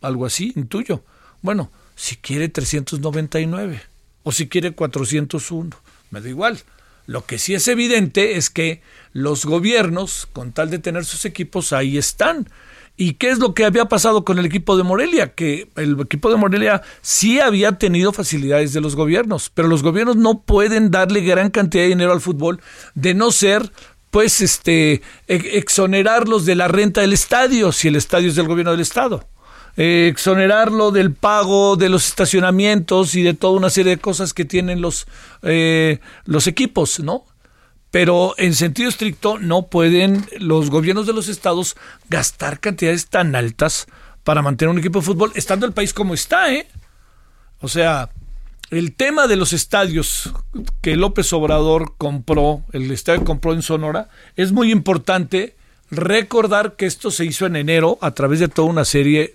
Algo así, intuyo. Bueno, si quiere 399 o si quiere 401, me da igual. Lo que sí es evidente es que los gobiernos, con tal de tener sus equipos, ahí están. ¿Y qué es lo que había pasado con el equipo de Morelia? Que el equipo de Morelia sí había tenido facilidades de los gobiernos, pero los gobiernos no pueden darle gran cantidad de dinero al fútbol de no ser pues este exonerarlos de la renta del estadio si el estadio es del gobierno del estado exonerarlo del pago de los estacionamientos y de toda una serie de cosas que tienen los eh, los equipos no pero en sentido estricto no pueden los gobiernos de los estados gastar cantidades tan altas para mantener un equipo de fútbol, estando el país como está, ¿eh? O sea, el tema de los estadios que López Obrador compró, el estadio compró en Sonora, es muy importante recordar que esto se hizo en enero a través de toda una serie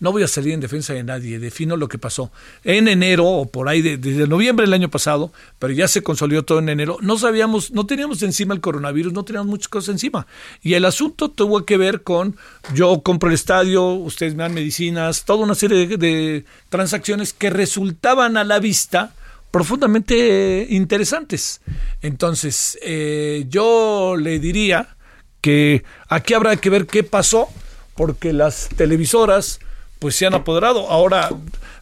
no voy a salir en defensa de nadie, defino lo que pasó. En enero o por ahí, desde noviembre del año pasado, pero ya se consolidó todo en enero, no sabíamos, no teníamos encima el coronavirus, no teníamos muchas cosas encima. Y el asunto tuvo que ver con yo compro el estadio, ustedes me dan medicinas, toda una serie de, transacciones que resultaban a la vista profundamente interesantes. Entonces, eh, yo le diría que aquí habrá que ver qué pasó, porque las televisoras pues se han apoderado. Ahora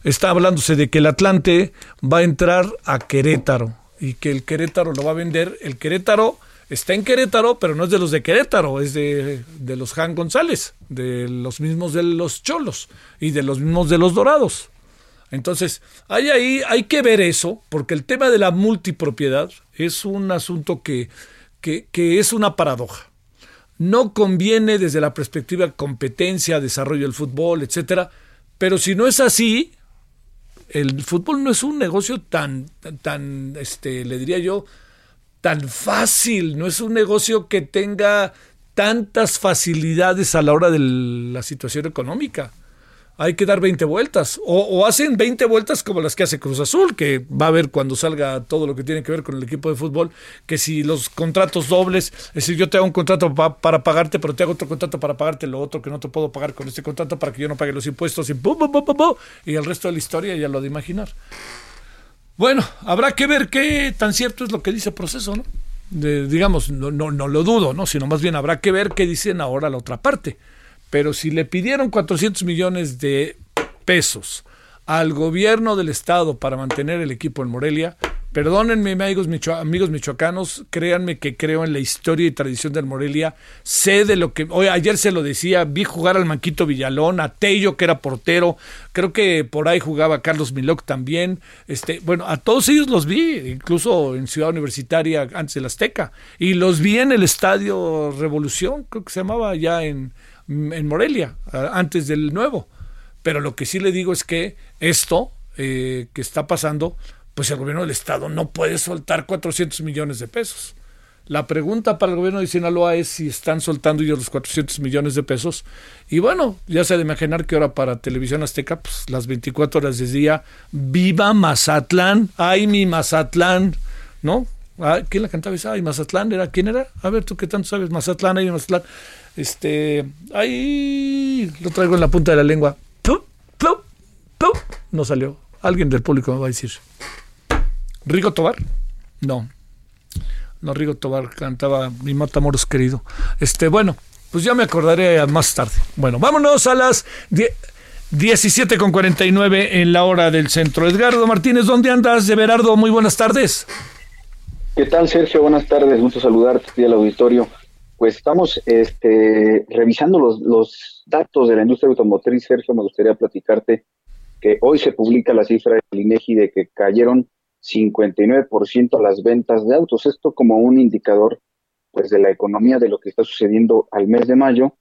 está hablándose de que el Atlante va a entrar a Querétaro y que el Querétaro lo va a vender. El Querétaro está en Querétaro, pero no es de los de Querétaro, es de, de los Jan González, de los mismos de los Cholos y de los mismos de los Dorados. Entonces, hay ahí, hay que ver eso, porque el tema de la multipropiedad es un asunto que, que es una paradoja no conviene desde la perspectiva competencia, desarrollo del fútbol, etcétera, pero si no es así, el fútbol no es un negocio tan, tan, este, le diría yo, tan fácil, no es un negocio que tenga tantas facilidades a la hora de la situación económica hay que dar 20 vueltas. O, hacen 20 vueltas como las que hace Cruz Azul, que va a ver cuando salga todo lo que tiene que ver con el equipo de fútbol, que si los contratos dobles, es decir, yo te hago un contrato para pagarte, pero te hago otro contrato para pagarte lo otro que no te puedo pagar con este contrato para que yo no pague los impuestos y, y el resto de la historia ya lo de imaginar. Bueno, habrá que ver qué tan cierto es lo que dice el proceso, ¿no? digamos, no, no, no lo dudo, ¿no? Sino más bien habrá que ver qué dicen ahora la otra parte. Pero si le pidieron 400 millones de pesos al gobierno del estado para mantener el equipo en Morelia, perdónenme amigos, amigos michoacanos, créanme que creo en la historia y tradición del Morelia, sé de lo que, hoy, ayer se lo decía, vi jugar al Manquito Villalón, a Tello que era portero, creo que por ahí jugaba Carlos Miloc también, este, bueno, a todos ellos los vi, incluso en Ciudad Universitaria antes del Azteca, y los vi en el Estadio Revolución, creo que se llamaba ya en en Morelia, antes del nuevo. Pero lo que sí le digo es que esto eh, que está pasando, pues el gobierno del estado no puede soltar 400 millones de pesos. La pregunta para el gobierno de Sinaloa es si están soltando ellos los 400 millones de pesos. Y bueno, ya se ha de imaginar que ahora para Televisión Azteca, pues las 24 horas del día, viva Mazatlán, ay mi Mazatlán, ¿no? Ah, ¿Quién la cantaba esa? Ay, Mazatlán, ¿era? ¿Quién era? A ver, tú qué tanto sabes, Mazatlán, ay Mazatlán. Este, ahí lo traigo en la punta de la lengua. No salió. Alguien del público me va a decir. ¿Rigo Tobar? No. No, Rigo Tobar cantaba Mi Matamoros querido. Este, bueno, pues ya me acordaré más tarde. Bueno, vámonos a las 17 con 49 en la hora del centro. Edgardo Martínez, ¿dónde andas? De muy buenas tardes. ¿Qué tal, Sergio? Buenas tardes, gusto saludarte aquí al auditorio. Pues estamos este, revisando los, datos de la industria automotriz, Sergio. Me gustaría platicarte que hoy se publica la cifra del INEGI de que cayeron 59% las ventas de autos. Esto como un indicador pues de la economía de lo que está sucediendo al mes de mayo.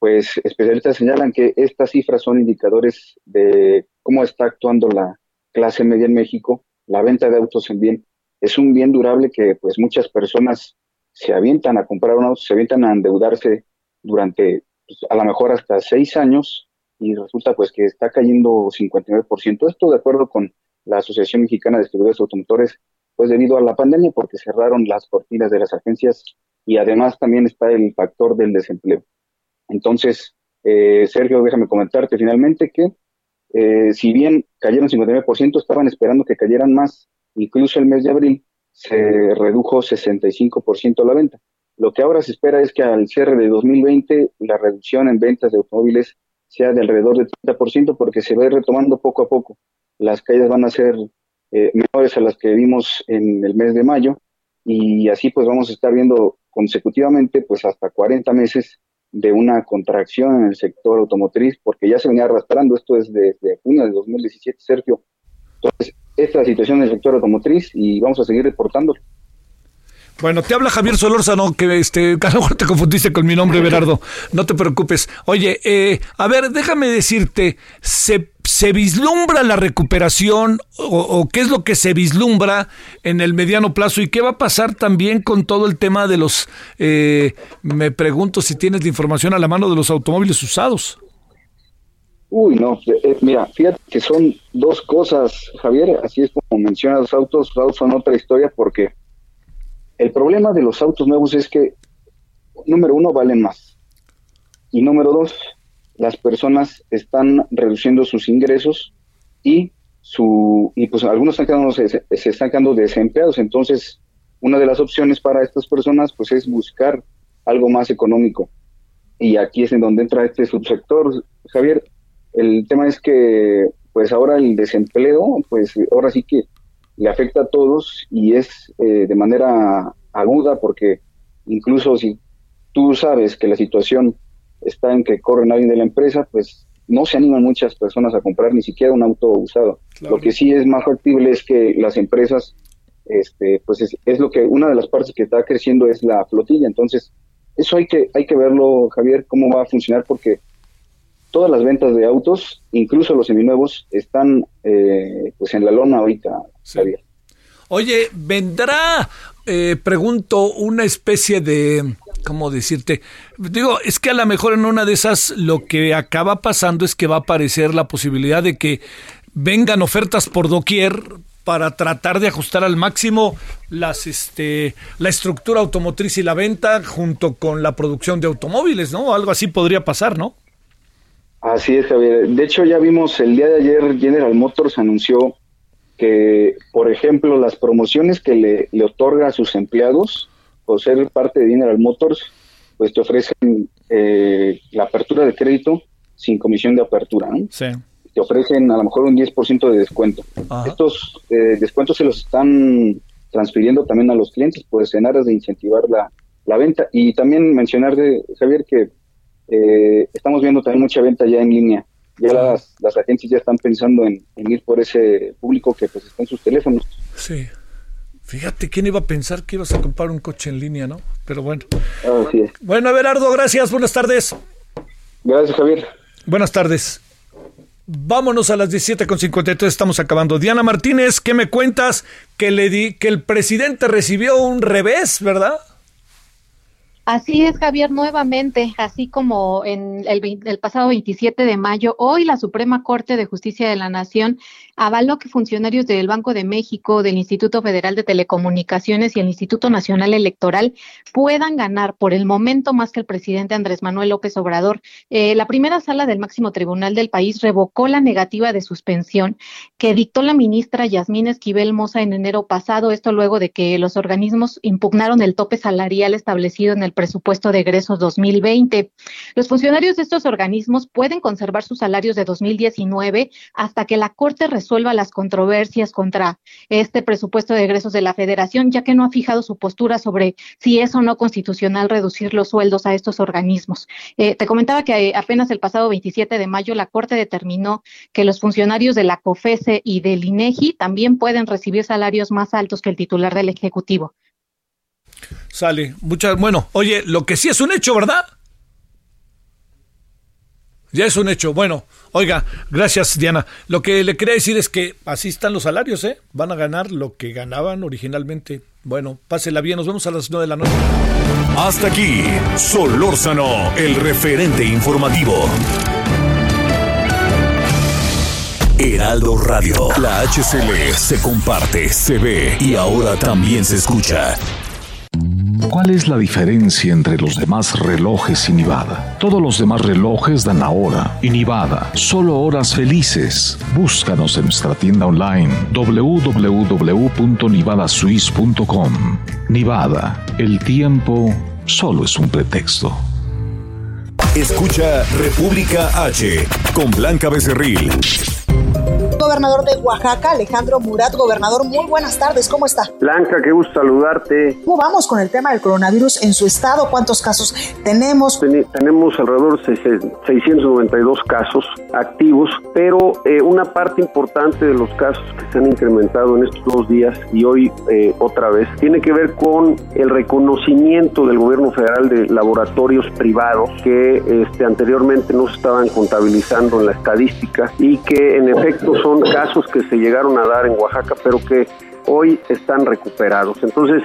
Pues especialistas señalan que estas cifras son indicadores de cómo está actuando la clase media en México. La venta de autos en bien es un bien durable que pues muchas personas se avientan a comprar un auto, se avientan a endeudarse durante pues, a lo mejor hasta seis años y resulta pues que está cayendo 59%. Esto de acuerdo con la Asociación Mexicana de Distribuidores Automotores, pues debido a la pandemia, porque cerraron las cortinas de las agencias y además también está el factor del desempleo. Entonces, eh, Sergio, déjame comentarte finalmente que eh, si bien cayeron 59%, estaban esperando que cayeran más. Incluso el mes de abril se redujo 65% la venta. Lo que ahora se espera es que al cierre de 2020 la reducción en ventas de automóviles sea de alrededor del 30% porque se va retomando poco a poco. Las caídas van a ser eh, menores a las que vimos en el mes de mayo y así pues vamos a estar viendo consecutivamente pues hasta 40 meses de una contracción en el sector automotriz porque ya se venía arrastrando esto es desde junio de 2017, Sergio. Entonces, esta situación en el sector automotriz y vamos a seguir reportándolo. Bueno, te habla Javier Solórzano, que este, a lo mejor te confundiste con mi nombre, Berardo. No te preocupes. Oye, eh, a ver, déjame decirte, ¿se, ¿se vislumbra la recuperación o, qué es lo que se vislumbra en el mediano plazo y qué va a pasar también con todo el tema de los, eh, me pregunto si tienes la información a la mano de los automóviles usados? Uy, no, eh, mira, fíjate que son dos cosas, Javier, así es como mencionas los autos, los autos son otra historia porque el problema de los autos nuevos es que, número uno, valen más. Y número dos, las personas están reduciendo sus ingresos y su y pues algunos están se, se, están quedando desempleados. Entonces, una de las opciones para estas personas pues es buscar algo más económico. Y aquí es en donde entra este subsector, Javier. El tema es que pues ahora el desempleo, pues ahora sí que le afecta a todos y es eh, de manera aguda porque incluso si tú sabes que la situación está en que corren alguien de la empresa, pues no se animan muchas personas a comprar ni siquiera un auto usado. Lo que sí es más factible es que las empresas, este, pues es, es, lo que una de las partes que está creciendo es la flotilla. Entonces, eso hay que hay que verlo, Javier, cómo va a funcionar porque todas las ventas de autos, incluso los seminuevos, están eh, pues en la lona ahorita, Oye, ¿vendrá, eh, pregunto, una especie de, ¿cómo decirte? Digo, es que a lo mejor en una de esas lo que acaba pasando es que va a aparecer la posibilidad de que vengan ofertas por doquier para tratar de ajustar al máximo las este la estructura automotriz y la venta junto con la producción de automóviles, ¿no? Algo así podría pasar, ¿no? Así es, Javier. De hecho, ya vimos el día de ayer, General Motors anunció que, por ejemplo, las promociones que le, le otorga a sus empleados por ser parte de General Motors, pues te ofrecen eh, la apertura de crédito sin comisión de apertura. Sí. Te ofrecen a lo mejor un 10% de descuento. Estos eh, descuentos se los están transfiriendo también a los clientes, pues en aras de incentivar la, la venta. Y también mencionar, de, Javier, que eh, estamos viendo también mucha venta ya en línea. Ya las, las agencias ya están pensando en, ir por ese público que pues está en sus teléfonos. Sí. Fíjate, ¿quién iba a pensar que ibas a comprar un coche en línea, no? Pero bueno. Así es. Bueno, Abelardo, gracias. Buenas tardes. Gracias, Javier. Buenas tardes. Vámonos a las 17.53, estamos acabando. Diana Martínez, ¿qué me cuentas? Que, le di, que el presidente recibió un revés, ¿verdad? Así es, Javier, nuevamente, así como en el, el, pasado 27 de mayo, hoy la Suprema Corte de Justicia de la Nación avaló que funcionarios del Banco de México, del Instituto Federal de Telecomunicaciones y el Instituto Nacional Electoral puedan ganar por el momento más que el presidente Andrés Manuel López Obrador. Eh, la primera sala del máximo tribunal del país revocó la negativa de suspensión que dictó la ministra Yasmín Esquivel Moza en enero pasado, esto luego de que los organismos impugnaron el tope salarial establecido en el presupuesto de egresos 2020. Los funcionarios de estos organismos pueden conservar sus salarios de 2019 hasta que la Corte resuelva las controversias contra este presupuesto de egresos de la federación, ya que no ha fijado su postura sobre si es o no constitucional reducir los sueldos a estos organismos. Eh, te comentaba que apenas el pasado 27 de mayo la Corte determinó que los funcionarios de la COFESE y del INEGI también pueden recibir salarios más altos que el titular del Ejecutivo. Sale, muchas, bueno, oye, lo que sí es un hecho, ¿verdad? Ya es un hecho. Bueno, oiga, gracias Diana. Lo que le quería decir es que así están los salarios, ¿eh? Van a ganar lo que ganaban originalmente. Bueno, pásela bien, nos vemos a las nueve de la noche. Hasta aquí, Solórzano, el referente informativo. Heraldo Radio, la HCL se comparte, se ve y ahora también se escucha. ¿Cuál es la diferencia entre los demás relojes y Nivada? Todos los demás relojes dan la hora y Nivada, solo horas felices. Búscanos en nuestra tienda online www.nivadaswiss.com. Nivada, el tiempo solo es un pretexto. Escucha República H con Blanca Becerril gobernador de Oaxaca, Alejandro Murat. Gobernador, muy buenas tardes, ¿cómo está? Blanca, qué gusto saludarte. ¿Cómo vamos con el tema del coronavirus en su estado? ¿Cuántos casos tenemos? tenemos alrededor de 692 casos activos, pero eh, una parte importante de los casos que se han incrementado en estos dos días y hoy eh, otra vez tiene que ver con el reconocimiento del gobierno federal de laboratorios privados que este, anteriormente no se estaban contabilizando en la estadística y que en efecto son casos que se llegaron a dar en Oaxaca, pero que hoy están recuperados. Entonces,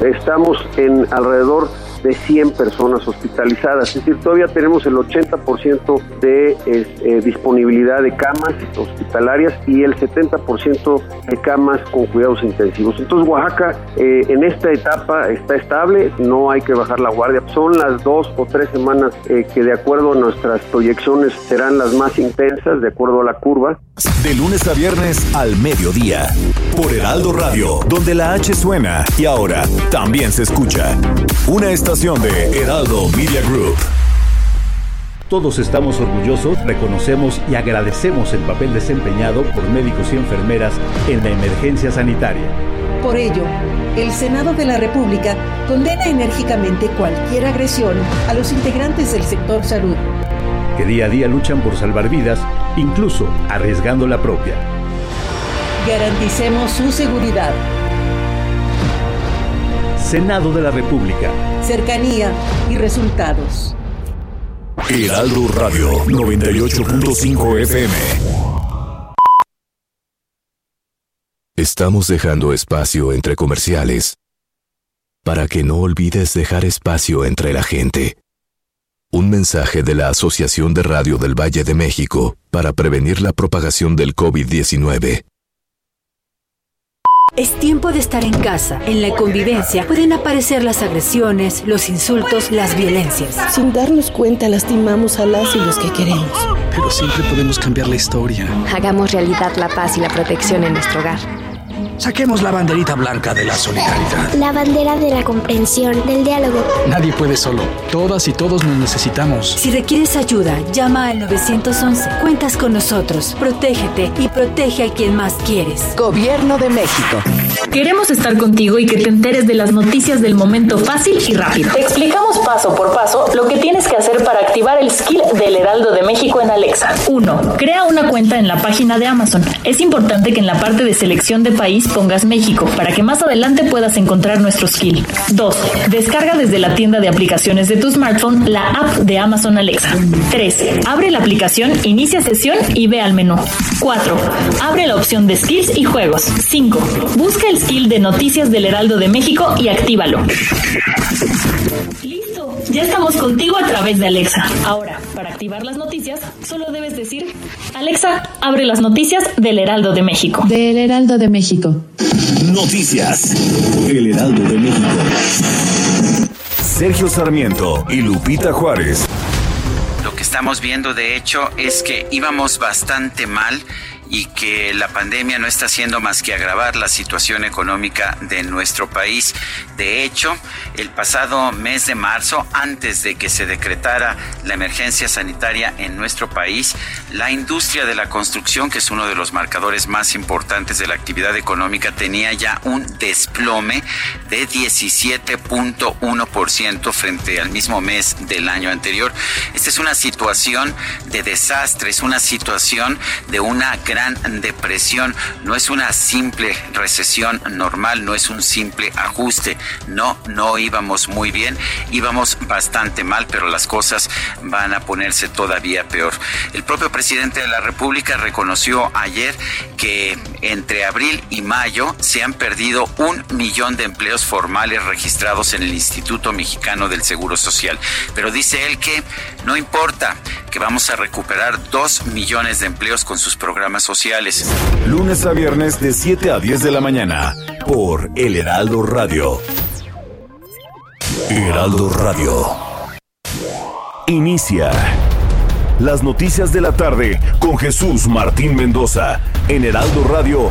estamos en alrededor de 100 personas hospitalizadas, es decir, todavía tenemos el 80% de eh, disponibilidad de camas hospitalarias y el 70% de camas con cuidados intensivos. Entonces Oaxaca eh, en esta etapa está estable, no hay que bajar la guardia, son las dos o tres semanas eh, que de acuerdo a nuestras proyecciones serán las más intensas, de acuerdo a la curva. De lunes a viernes al mediodía, por Heraldo Radio, donde la H suena y ahora también se escucha. Una estación de Heraldo Media Group. Todos estamos orgullosos, reconocemos y agradecemos el papel desempeñado por médicos y enfermeras en la emergencia sanitaria. Por ello, el Senado de la República condena enérgicamente cualquier agresión a los integrantes del sector salud. Que día a día luchan por salvar vidas, incluso arriesgando la propia. Garanticemos su seguridad. Senado de la República. Cercanía y resultados. Heraldo Radio 98.5 FM. Estamos dejando espacio entre comerciales para que no olvides dejar espacio entre la gente. Un mensaje de la Asociación de Radio del Valle de México para prevenir la propagación del COVID-19. Es tiempo de estar en casa. En la convivencia pueden aparecer las agresiones, los insultos, las violencias. Sin darnos cuenta lastimamos a las y los que queremos. Pero siempre podemos cambiar la historia. Hagamos realidad la paz y la protección en nuestro hogar. Saquemos la banderita blanca de la solidaridad. La bandera de la comprensión, del diálogo. Nadie puede solo. Todas y todos nos necesitamos. Si requieres ayuda, llama al 911. Cuentas con nosotros. Protégete y protege a quien más quieres. Gobierno de México. Queremos estar contigo y que te enteres de las noticias del momento fácil y rápido. Te explicamos paso por paso lo que tienes que hacer para activar el skill del Heraldo de México en Alexa. 1. Crea una cuenta en la página de Amazon. Es importante que en la parte de selección de pongas México para que más adelante puedas encontrar nuestro skill. 2. Descarga desde la tienda de aplicaciones de tu smartphone la app de Amazon Alexa. 3. Abre la aplicación, inicia sesión y ve al menú. 4. Abre la opción de skills y juegos. 5. Busca el skill de noticias del Heraldo de México y actívalo. Listo, ya estamos contigo a través de Alexa. Ahora, para activar las noticias, solo debes decir, Alexa, abre las noticias del Heraldo de México. Del Heraldo de México. Noticias. El Heraldo de México. Sergio Sarmiento y Lupita Juárez. Lo que estamos viendo, de hecho, es que íbamos bastante mal y que la pandemia no está haciendo más que agravar la situación económica de nuestro país. De hecho, el pasado mes de marzo, antes de que se decretara la emergencia sanitaria en nuestro país, la industria de la construcción, que es uno de los marcadores más importantes de la actividad económica, tenía ya un desplome de 17.1% frente al mismo mes del año anterior. Esta es una situación de desastre, es una situación de una gran depresión, no es una simple recesión normal, no es un simple ajuste, no, no íbamos muy bien, íbamos bastante mal, pero las cosas van a ponerse todavía peor. El propio presidente de la República reconoció ayer que entre abril y mayo se han perdido un millón de empleos formales registrados en el Instituto Mexicano del Seguro Social, pero dice él que no importa, que vamos a recuperar dos millones de empleos con sus programas sociales. Lunes a viernes de 7 a 10 de la mañana por El Heraldo Radio. Heraldo Radio. Inicia. Las noticias de la tarde con Jesús Martín Mendoza en Heraldo Radio.